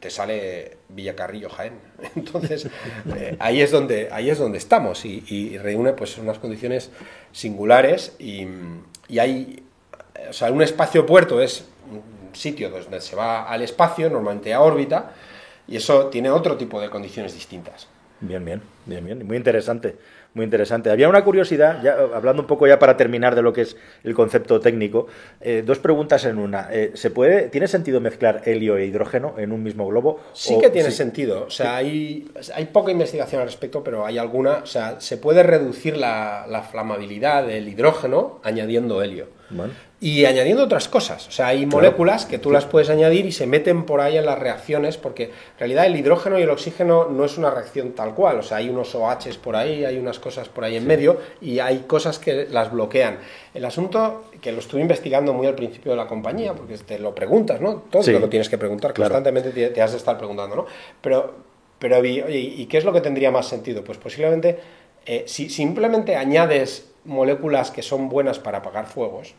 Speaker 2: te sale Villacarrillo Jaén. Entonces, eh, ahí, es donde, ahí es donde estamos y, reúne pues, unas condiciones singulares y, y hay, o sea, un espacio puerto es un sitio donde se va al espacio, normalmente a órbita, y eso tiene otro tipo de condiciones distintas.
Speaker 1: Bien, bien, bien, bien. Muy interesante, muy interesante. Había una curiosidad, ya, hablando un poco ya para terminar de lo que es el concepto técnico, eh, dos preguntas en una. Eh, ¿se puede, ¿Tiene sentido mezclar helio e hidrógeno en un mismo globo?
Speaker 2: Sí que tiene sentido. O sea, hay, hay poca investigación al respecto, pero hay alguna. O sea, se puede reducir la, la flamabilidad del hidrógeno añadiendo helio. Y añadiendo otras cosas, o sea, hay moléculas que tú las puedes añadir y se meten por ahí en las reacciones, porque en realidad el hidrógeno y el oxígeno no es una reacción tal cual, o sea, hay unos OHs por ahí, hay unas cosas por ahí en medio y hay cosas que las bloquean. El asunto, que lo estuve investigando muy al principio de la compañía, porque te lo preguntas, ¿no? Todo lo tienes que preguntar, constantemente te, has de estar preguntando, ¿no? Pero, pero ¿y qué es lo que tendría más sentido? Pues posiblemente, eh, si simplemente añades moléculas que son buenas para apagar fuegos,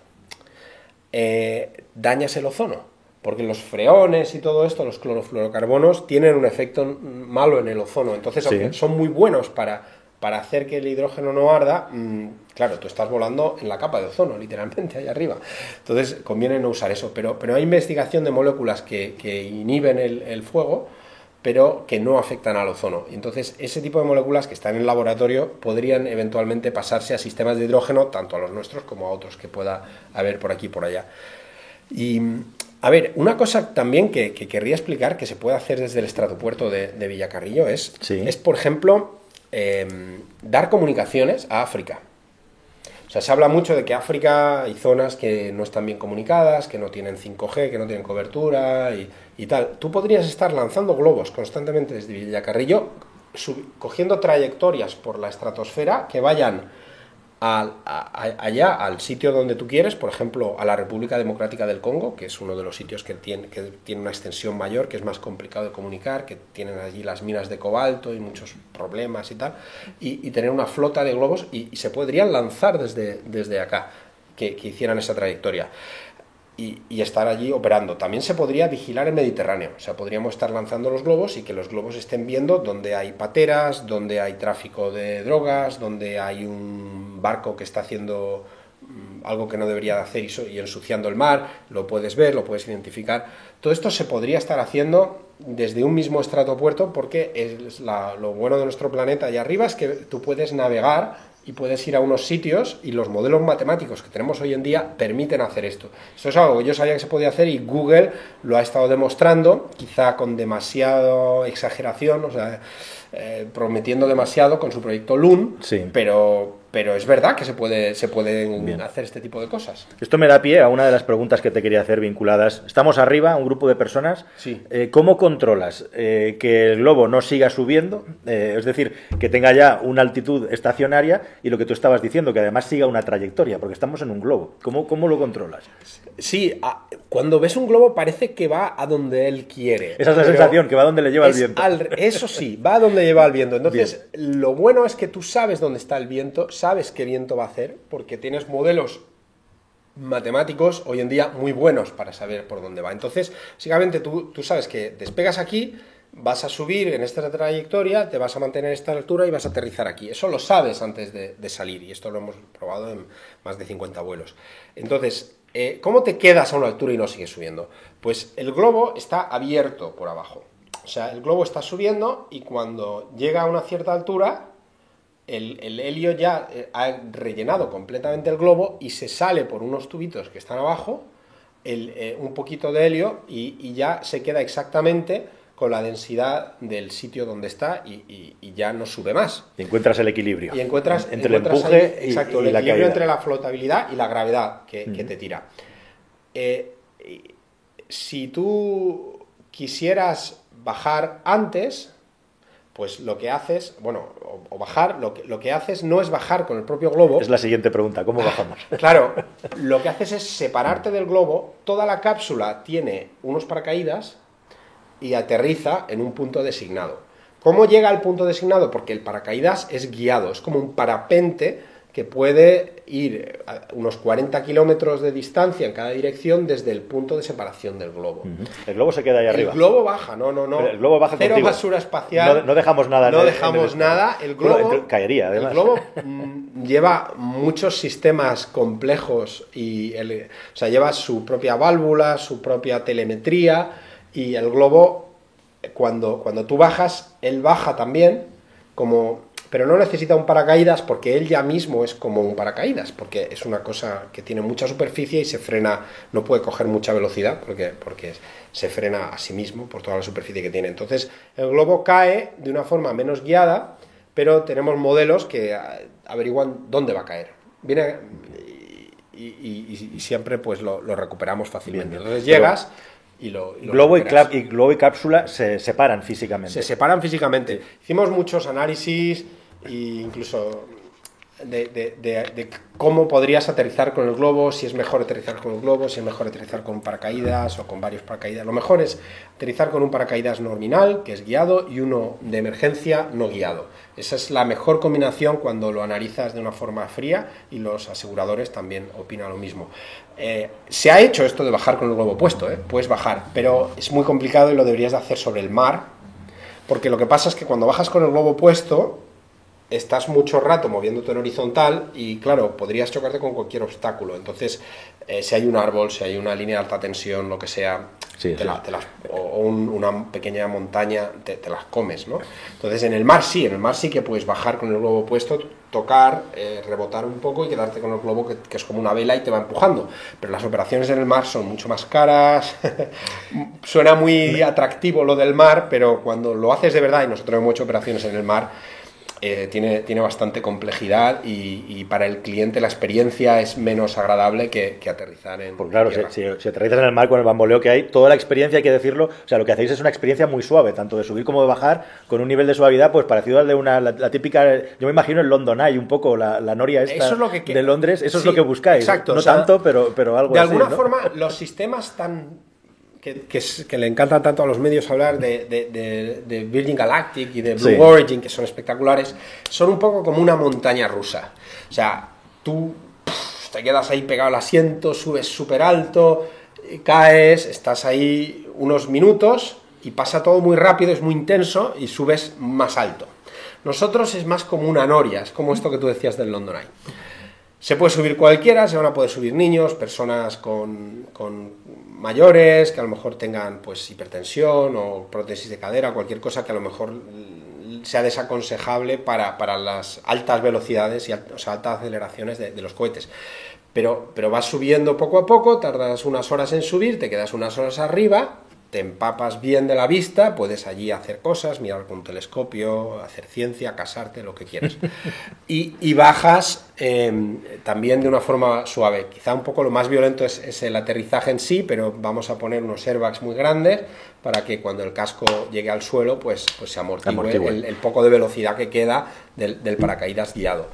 Speaker 2: eh, dañas el ozono. Porque los freones y todo esto, los clorofluorocarbonos, tienen un efecto malo en el ozono. Entonces, aunque son muy buenos para, para hacer que el hidrógeno no arda, mm, claro, tú estás volando en la capa de ozono, literalmente, ahí arriba. Entonces, conviene no usar eso. Pero, pero hay investigación de moléculas que, que inhiben el, el fuego pero que no afectan al ozono. Y entonces, ese tipo de moléculas que están en el laboratorio podrían eventualmente pasarse a sistemas de hidrógeno, tanto a los nuestros como a otros que pueda haber por aquí y por allá. Y A ver, una cosa también que, querría explicar que se puede hacer desde el estratopuerto de, de Villacarrillo es, es, por ejemplo, em, dar comunicaciones a África. O sea, se habla mucho de que África hay zonas que no están bien comunicadas, que no tienen 5G, que no tienen cobertura y, tal. Tú podrías estar lanzando globos constantemente desde Villacarrillo, cogiendo trayectorias por la estratosfera que vayan allá, al sitio donde tú quieres, por ejemplo, a la República Democrática del Congo, que es uno de los sitios que tiene, que tiene una extensión mayor, que es más complicado de comunicar, que tienen allí las minas de cobalto y muchos problemas y tal, y, tener una flota de globos y, se podrían lanzar desde, desde acá, que, que hicieran esa trayectoria y, estar allí operando. También se podría vigilar el Mediterráneo, o sea, podríamos estar lanzando los globos y que los globos estén viendo dónde hay pateras, dónde hay tráfico de drogas, dónde hay un barco que está haciendo mm, algo que no debería de hacer y, ensuciando el mar, lo puedes ver, lo puedes identificar. Todo esto se podría estar haciendo desde un mismo estratopuerto porque es lo bueno de nuestro planeta allá arriba es que tú puedes navegar y puedes ir a unos sitios y los modelos matemáticos que tenemos hoy en día permiten hacer esto. Esto es algo que yo sabía que se podía hacer y Google lo ha estado demostrando, quizá con demasiada exageración, o sea, eh, prometiendo demasiado con su proyecto Loon, pero, pero es verdad que se, puede, se pueden hacer este tipo de cosas.
Speaker 1: Esto me da pie a una de las preguntas que te quería hacer vinculadas. Estamos arriba, un grupo de personas.
Speaker 2: Sí.
Speaker 1: Eh, ¿Cómo controlas eh, que el globo no siga subiendo? es decir, que tenga ya una altitud estacionaria y lo que tú estabas diciendo, que además siga una trayectoria, porque estamos en un globo. ¿Cómo, cómo lo controlas?
Speaker 2: Sí, cuando ves un globo parece que va a donde él quiere.
Speaker 1: Esa es la sensación, que va a donde le lleva el viento.
Speaker 2: eso sí, va a donde lleva el viento. Entonces, lo bueno es que tú sabes dónde está el viento, sabes qué viento va a hacer, porque tienes modelos matemáticos hoy en día muy buenos para saber por dónde va. Entonces, básicamente tú, tú sabes que despegas aquí, vas a subir en esta trayectoria, te vas a mantener a esta altura y vas a aterrizar aquí. Eso lo sabes antes de, salir y esto lo hemos probado en más de 50 vuelos. Entonces, eh, ¿cómo te quedas a una altura y no sigues subiendo? Pues el globo está abierto por abajo. O sea, el globo está subiendo y cuando llega a una cierta altura, el, helio ya eh, ha rellenado completamente el globo y se sale por unos tubitos que están abajo, eh, un poquito de helio y ya se queda exactamente con la densidad del sitio donde está y, ya no sube más.
Speaker 1: Y encuentras el equilibrio.
Speaker 2: Y encuentras, entre el empuje exacto, el equilibrio entre la flotabilidad y la gravedad que, te tira. Eh, si tú quisieras bajar antes, pues lo que haces, bueno, o, bajar, lo que, lo que haces no es bajar con el propio globo.
Speaker 1: Es la siguiente pregunta, ¿cómo bajamos?
Speaker 2: claro, lo que haces es separarte del globo, toda la cápsula tiene unos paracaídas y aterriza en un punto designado. ¿Cómo llega al punto designado? Porque el paracaídas es guiado, es como un parapente que puede ir a unos 40 kilómetros de distancia en cada dirección desde el punto de separación del globo.
Speaker 1: El globo se queda ahí arriba.
Speaker 2: El globo baja, no, no, no.
Speaker 1: el globo baja
Speaker 2: Cero basura espacial.
Speaker 1: No, dejamos nada.
Speaker 2: No dejamos nada. El globo
Speaker 1: caería, además.
Speaker 2: El globo mm, lleva muchos sistemas complejos y, o sea, lleva su propia válvula, su propia telemetría y el globo, cuando, cuando tú bajas, él baja también, como, pero no necesita un paracaídas porque él ya mismo es como un paracaídas, porque es una cosa que tiene mucha superficie y se frena, no puede coger mucha velocidad porque, porque se frena a sí mismo por toda la superficie que tiene. Entonces, el globo cae de una forma menos guiada, pero tenemos modelos que averiguan dónde va a caer. Viene y, siempre pues lo, recuperamos fácilmente. Entonces llegas y lo,
Speaker 1: globo, y, globo y cápsula se separan físicamente.
Speaker 2: Se separan físicamente. Hicimos muchos análisis e incluso de, cómo podrías aterrizar con el globo, si es mejor aterrizar con el globo, si es mejor aterrizar con paracaídas o con varios paracaídas. Lo mejor es aterrizar con un paracaídas nominal, que es guiado, y uno de emergencia no guiado. Esa es la mejor combinación cuando lo analizas de una forma fría y los aseguradores también opinan lo mismo. Eh, se ha hecho esto de bajar con el globo puesto, ¿eh? puedes bajar, pero es muy complicado y lo deberías de hacer sobre el mar, porque lo que pasa es que cuando bajas con el globo puesto, estás mucho rato moviéndote en horizontal y claro, podrías chocarte con cualquier obstáculo. Entonces, eh, si hay un árbol, si hay una línea de alta tensión, lo que sea,
Speaker 1: Sí,
Speaker 2: te
Speaker 1: sí.
Speaker 2: la- te las- o un- una pequeña montaña, te, te las comes, ¿no? Entonces, en el mar sí, en el mar sí que puedes bajar con el globo puesto, tocar, eh, rebotar un poco y quedarte con el globo que, que es como una vela y te va empujando. Pero las operaciones en el mar son mucho más caras. Suena muy atractivo lo del mar, pero cuando lo haces de verdad, y nosotros hemos hecho operaciones en el mar, eh, tiene, tiene bastante complejidad y, y para el cliente la experiencia es menos agradable que, que aterrizar en
Speaker 1: Porque claro, si, si, si aterrizas en el mar con el bamboleo que hay, toda la experiencia, hay que decirlo, o sea, lo que hacéis es una experiencia muy suave, tanto de subir como de bajar, con un nivel de suavidad pues parecido al de una, la, la típica, yo me imagino el London Eye, un poco, la, la noria esta
Speaker 2: Eso es lo que
Speaker 1: de Londres, eso es lo que buscáis.
Speaker 2: exacto,
Speaker 1: No
Speaker 2: o sea,
Speaker 1: tanto, pero, pero algo
Speaker 2: de
Speaker 1: así,
Speaker 2: alguna
Speaker 1: ¿no?
Speaker 2: forma, los sistemas tan. Que, que es- que le encantan tanto a los medios hablar de, de- de- de Virgin Galactic y de Blue
Speaker 1: Sí.
Speaker 2: Origin, que son espectaculares, son un poco como una montaña rusa. O sea, tú pff, te quedas ahí pegado al asiento, subes súper alto, eh, caes, estás ahí unos minutos y pasa todo muy rápido, es muy intenso y subes más alto. Nosotros es más como una noria, es como esto que tú decías del London Eye. Se puede subir cualquiera, se van a poder subir niños, personas con, con mayores, que a lo mejor tengan pues hipertensión o prótesis de cadera, cualquier cosa que a lo mejor sea desaconsejable para, para las altas velocidades y altas aceleraciones de, de los cohetes. Pero, pero vas subiendo poco a poco, tardas unas horas en subir, te quedas unas horas arriba, te empapas bien de la vista, puedes allí hacer cosas, mirar con un telescopio, hacer ciencia, casarte, lo que quieras. Y, y bajas eh, también de una forma suave. Quizá un poco lo más violento es, es el aterrizaje en sí, pero vamos a poner unos airbags muy grandes para que cuando el casco llegue al suelo, pues, pues se amortigue,
Speaker 1: Amortigue.
Speaker 2: El, el poco de velocidad que queda del, del paracaídas guiado.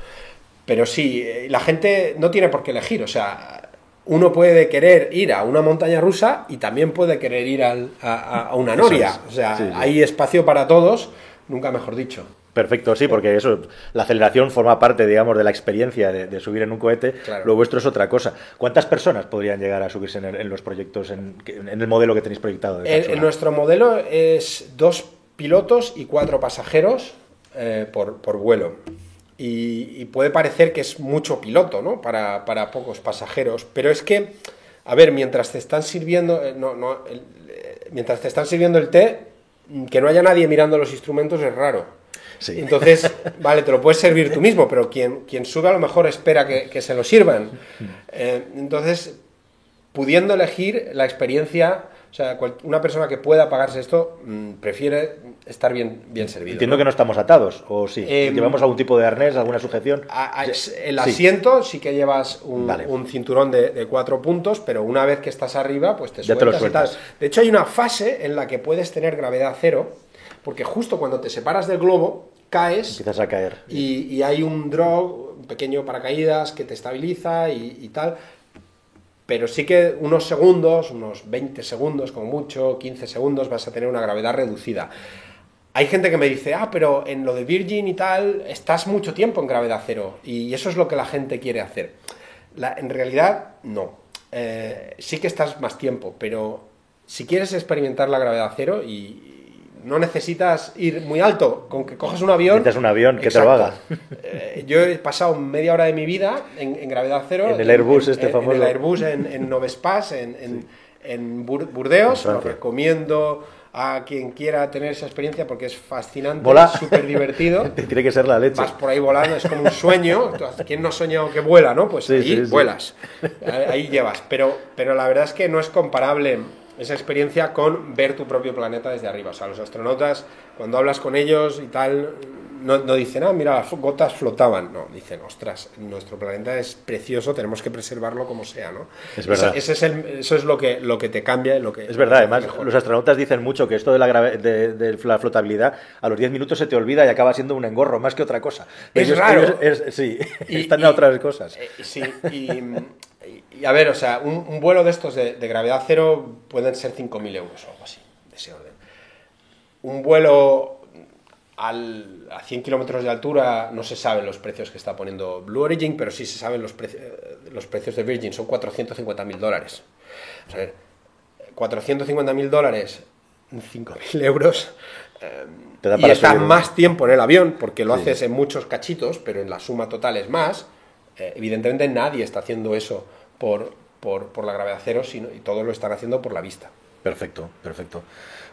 Speaker 2: Pero sí, eh, la gente no tiene por qué elegir, o sea, uno puede querer ir a una montaña rusa y también puede querer ir al- a, a- una noria.
Speaker 1: es.
Speaker 2: O sea,
Speaker 1: Sí, sí.
Speaker 2: hay espacio para todos, nunca mejor dicho.
Speaker 1: Perfecto, sí, porque eso, la aceleración forma parte, digamos, de la experiencia de, de subir en un cohete.
Speaker 2: Claro.
Speaker 1: Lo vuestro es otra cosa. ¿Cuántas personas podrían llegar a subirse en, el- en los proyectos, en, en el modelo que tenéis proyectado? de
Speaker 2: en nuestro modelo es dos pilotos y cuatro pasajeros eh, por, por vuelo. Y, y puede parecer que es mucho piloto, ¿no? Para, para pocos pasajeros. Pero es que, a ver, mientras te están sirviendo, eh, no, no, el- eh, mientras te están sirviendo el té, mm, que no haya nadie mirando los instrumentos es raro.
Speaker 1: Sí.
Speaker 2: Entonces, vale, te lo puedes servir tú mismo, pero quien, quien sube a lo mejor espera que, que se lo sirvan. Eh, entonces, pudiendo elegir la experiencia, o sea, cual- una persona que pueda pagarse esto mm, prefiere estar bien, bien servido.
Speaker 1: Entiendo
Speaker 2: ¿no?
Speaker 1: que no estamos atados, o sí.
Speaker 2: Em,
Speaker 1: ¿Llevamos algún tipo de arnés, alguna sujeción?
Speaker 2: A- a- el asiento sí que llevas un,
Speaker 1: Vale.
Speaker 2: un cinturón de, de cuatro puntos, pero una vez que estás arriba, pues te
Speaker 1: Ya te lo
Speaker 2: sueltas y tal.
Speaker 1: sueltas.
Speaker 2: De hecho, hay una fase en la que puedes tener gravedad cero, porque justo cuando te separas del globo, caes
Speaker 1: Empiezas a caer.
Speaker 2: y, y hay un drop, un pequeño paracaídas que te estabiliza y, y tal. Pero sí que unos segundos, unos 20 segundos como mucho, 15 segundos, vas a tener una gravedad reducida. Hay gente que me dice, ah, pero en lo de Virgin y tal, estás mucho tiempo en gravedad cero. Y eso es lo que la gente quiere hacer. En realidad, no. Eh, sí que estás más tiempo, pero si quieres experimentar la gravedad cero y no necesitas ir muy alto, con que cojas un avión...
Speaker 1: Necesitas un avión que te lo haga.
Speaker 2: Eh, yo he pasado media hora de mi vida en, en gravedad cero.
Speaker 1: En el Airbus este
Speaker 2: en-
Speaker 1: famoso.
Speaker 2: En el Airbus en, en Novespas, en, en, en Bur- Burdeos. Lo recomiendo a quien quiera tener esa experiencia porque es fascinante,
Speaker 1: Mola.
Speaker 2: súper divertido.
Speaker 1: Tiene que ser la leche.
Speaker 2: Vas por ahí volando, es como un sueño. ¿Quién no ha soñado que vuela, no? Pues
Speaker 1: Sí,
Speaker 2: ahí
Speaker 1: sí,
Speaker 2: vuelas. Ahí ahí llevas. Pero, pero la verdad es que no es comparable esa experiencia con ver tu propio planeta desde arriba. O sea, los astronautas, cuando hablas con ellos y tal, no, no dicen, ah, mira, las gotas flotaban. No, dicen, ostras, nuestro planeta es precioso, tenemos que preservarlo como sea, ¿no?
Speaker 1: Es verdad.
Speaker 2: Ese- ese es el- eso es lo que, lo que te cambia, lo que
Speaker 1: Es verdad, además,
Speaker 2: mejor.
Speaker 1: los astronautas dicen mucho que esto de la, grave- de, de la flotabilidad a los 10 minutos se te olvida y acaba siendo un engorro más que otra cosa.
Speaker 2: Es raro.
Speaker 1: es- sí,
Speaker 2: Y-
Speaker 1: están
Speaker 2: y-
Speaker 1: a otras cosas.
Speaker 2: Eh, sí, y, y- y a ver, o sea, un, un vuelo de estos de, de gravedad cero pueden ser 5.000 euros o algo así, de ese orden. Un vuelo al- a 100 kilómetros de altura, no se saben los precios que está poniendo Blue Origin, pero sí se saben los, preci- eh, los precios de Virgin, son 450.000 dólares. O sea, 450.000 dólares, 5.000 euros, y estás más tiempo en el avión, porque lo haces en muchos cachitos, pero en la suma total es más. Eh, evidentemente nadie está haciendo eso por, por, por la gravedad cero, sino, y todos lo están haciendo por la vista.
Speaker 1: Perfecto, perfecto.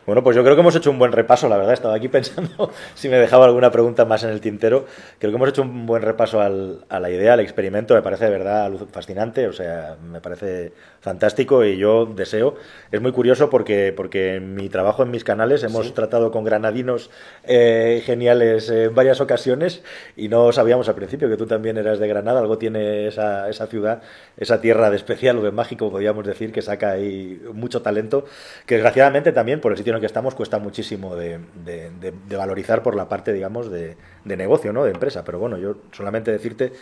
Speaker 1: Bueno, pues yo creo que hemos hecho un buen repaso, la verdad. Estaba aquí pensando si me dejaba alguna pregunta más en el tintero. Creo que hemos hecho un buen repaso al, a la idea, al experimento. Me parece de verdad fascinante, o sea, me parece fantástico y yo deseo. Es muy curioso porque, porque en mi trabajo en mis canales hemos tratado con granadinos eh, geniales en varias ocasiones y no sabíamos al principio que tú también eras de Granada. Algo tiene esa, esa ciudad, esa tierra de especial o de mágico, podríamos decir, que saca ahí mucho talento, que desgraciadamente también por el sitio en el que estamos cuesta muchísimo de, valorizar por la parte, digamos, de, negocio, ¿no? De empresa. Pero bueno, yo solamente decirte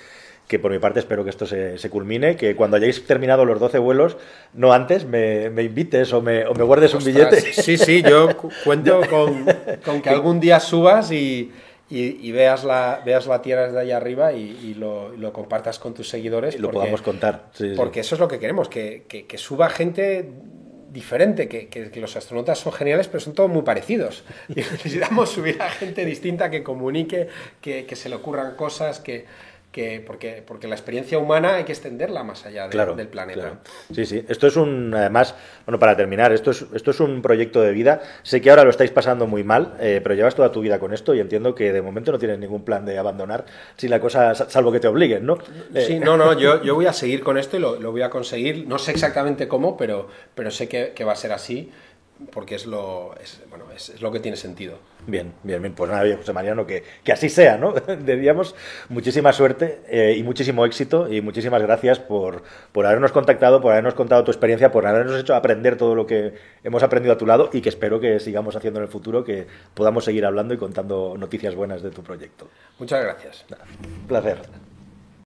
Speaker 1: que por mi parte espero que esto se, culmine, que cuando hayáis terminado los 12 vuelos, no antes, me, invites o me, guardes un billete.
Speaker 2: Sí, sí, yo cuento con, que algún día subas y, veas, la, veas la tierra desde allá arriba y, lo, compartas con tus seguidores.
Speaker 1: Y lo podamos contar.
Speaker 2: porque eso es lo que queremos, que, que suba gente diferente, que, los astronautas son geniales, pero son todos muy parecidos. Y necesitamos subir a gente distinta que comunique, que, que se le ocurran cosas, que, que porque, porque la experiencia humana hay que extenderla más allá del planeta.
Speaker 1: Sí, sí. Esto es un, además, bueno, para terminar, esto es, esto es un proyecto de vida. Sé que ahora lo estáis pasando muy mal, eh, pero llevas toda tu vida con esto y entiendo que de momento no tienes ningún plan de abandonar si la cosa, salvo que te obliguen, ¿no?
Speaker 2: Sí, no, no, yo, yo voy a seguir con esto y lo, lo, voy a conseguir. No sé exactamente cómo, pero, pero sé que, que va a ser así porque es lo, es, bueno, es, lo que tiene sentido.
Speaker 1: Bien, bien, bien. Pues nada, José Mariano, que, que así sea, ¿no? Debíamos muchísima suerte eh, y muchísimo éxito y muchísimas gracias por, por habernos contactado, por habernos contado tu experiencia, por habernos hecho aprender todo lo que hemos aprendido a tu lado y que espero que sigamos haciendo en el futuro, que podamos seguir hablando y contando noticias buenas de tu proyecto.
Speaker 2: Muchas gracias.
Speaker 1: un placer.